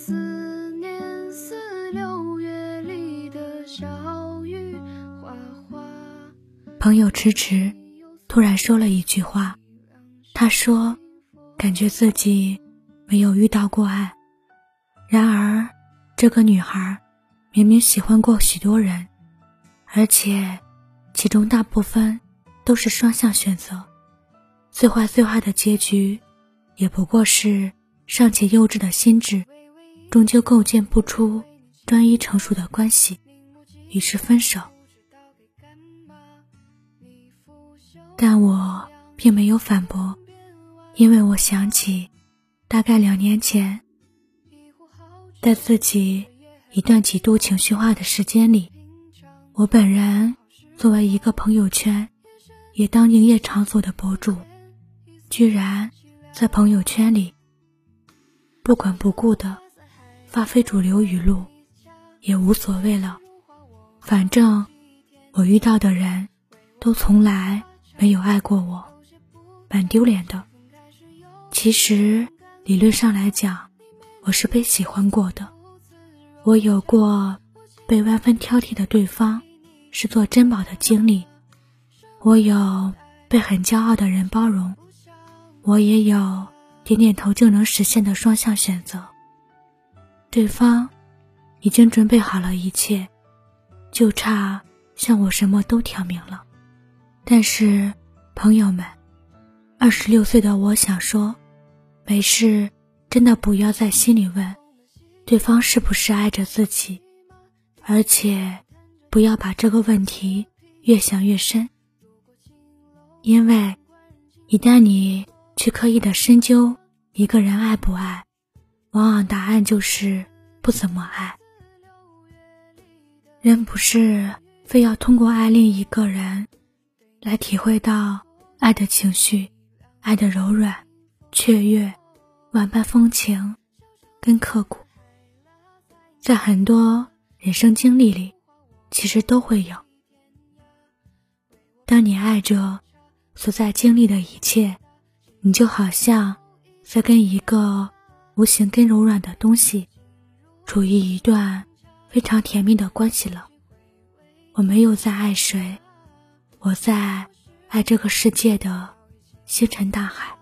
思念似六月里的小雨哗哗。朋友迟迟突然说了一句话，他说：“感觉自己没有遇到过爱。”然而，这个女孩明明喜欢过许多人，而且其中大部分都是双向选择。最坏最坏的结局，也不过是尚且幼稚的心智，终究构建不出专一成熟的关系，于是分手。但我并没有反驳，因为我想起，大概两年前，在自己一段极度情绪化的时间里，我本人作为一个朋友圈也当营业场所的博主。居然在朋友圈里不管不顾的发非主流语录，也无所谓了。反正我遇到的人都从来没有爱过我，蛮丢脸的。其实理论上来讲，我是被喜欢过的。我有过被万分挑剔的对方视作珍宝的经历，我有被很骄傲的人包容。我也有点点头就能实现的双向选择。对方已经准备好了一切，就差向我什么都挑明了。但是，朋友们，二十六岁的我想说，没事，真的不要在心里问对方是不是爱着自己，而且不要把这个问题越想越深，因为一旦你。去刻意的深究一个人爱不爱，往往答案就是不怎么爱。人不是非要通过爱另一个人，来体会到爱的情绪、爱的柔软、雀跃、万般风情跟刻骨，在很多人生经历里，其实都会有。当你爱着所在经历的一切。你就好像在跟一个无形跟柔软的东西处于一段非常甜蜜的关系了。我没有在爱谁，我在爱这个世界的星辰大海。